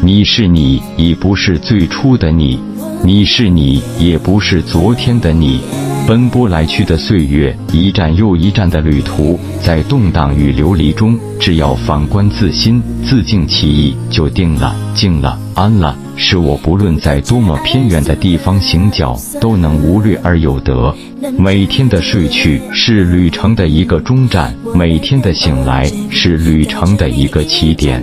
你是你，已不是最初的你。你是你，也不是昨天的你。奔波来去的岁月，一站又一站的旅途，在动荡与流离中，只要反观自心，自净其意，就定了。静了，安了，使我不论在多么偏远的地方，行脚都能无虑而有得。每天的睡去，是旅程的一个终站；每天的醒来，是旅程的一个起点。